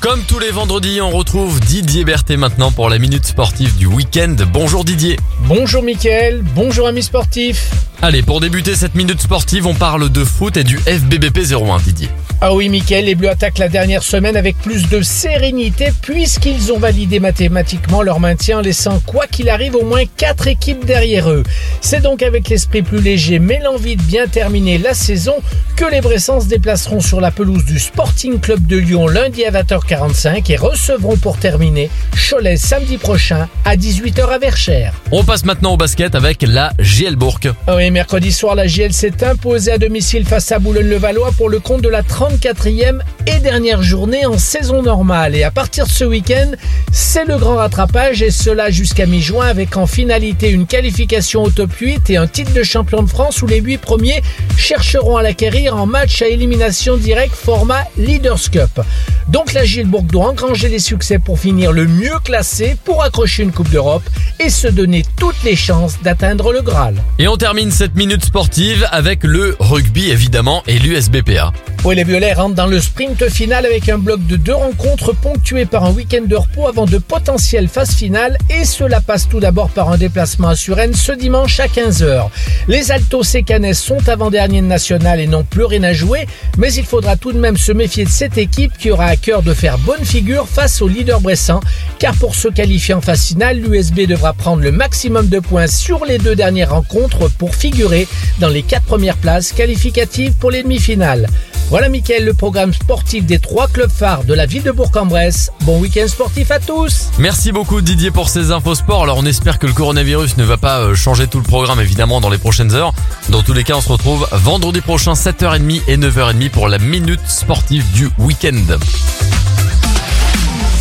Comme tous les vendredis, on retrouve Didier Berthet maintenant pour la minute sportive du week-end. Bonjour Didier. Bonjour Mickaël, bonjour amis sportifs. Allez, pour débuter cette minute sportive, on parle de foot et du FBBP 01 Didier. Ah oui, Mickaël, les Bleus attaquent la dernière semaine avec plus de sérénité puisqu'ils ont validé mathématiquement leur maintien, laissant quoi qu'il arrive au moins 4 équipes derrière eux. C'est donc avec l'esprit plus léger mais l'envie de bien terminer la saison que les Bressans se déplaceront sur la pelouse du Sporting Club de Lyon lundi à 20h45 et recevront pour terminer Cholet samedi prochain à 18h à Verchères. On passe maintenant au basket avec la Gielbourg. Ah oui, mercredi soir, la GL s'est imposée à domicile face à Boulogne-le-Valois pour le compte de la 34e et dernière journée en saison normale. Et à partir de ce week-end, c'est le grand rattrapage et cela jusqu'à mi-juin avec en finalité une qualification au top 8 et un titre de champion de France où les 8 premiers chercheront à l'acquérir en match à élimination directe format Leaders Cup. Donc la Gilbourg doit engranger les succès pour finir le mieux classé pour accrocher une Coupe d'Europe et se donner toutes les chances d'atteindre le Graal. Et on termine cette minute sportive avec le rugby évidemment et l'USBPA. Oui, les Violets rentrent dans le sprint final avec un bloc de deux rencontres ponctué par un week-end de repos avant de potentielles phases finales et cela passe tout d'abord par un déplacement à Suresnes ce dimanche à 15h. Les Altos Sécanais sont avant-derniers de national et n'ont plus rien à jouer, mais il faudra tout de même se méfier de cette équipe qui aura à cœur de faire bonne figure face au leader Bressan, car pour se qualifier en phase finale, l'USB devra prendre le maximum de points sur les deux dernières rencontres pour figurer dans les quatre premières places qualificatives pour les demi-finales. Voilà Mickaël, le programme sportif des trois clubs phares de la ville de Bourg-en-Bresse. Bon week-end sportif à tous Merci beaucoup Didier pour ces infos sport. Alors on espère que le coronavirus ne va pas euh, changer tout le programme évidemment dans les prochaines heures. Dans tous les cas, on se retrouve vendredi prochain 7h30 et 9h30 pour la minute sportive du week-end.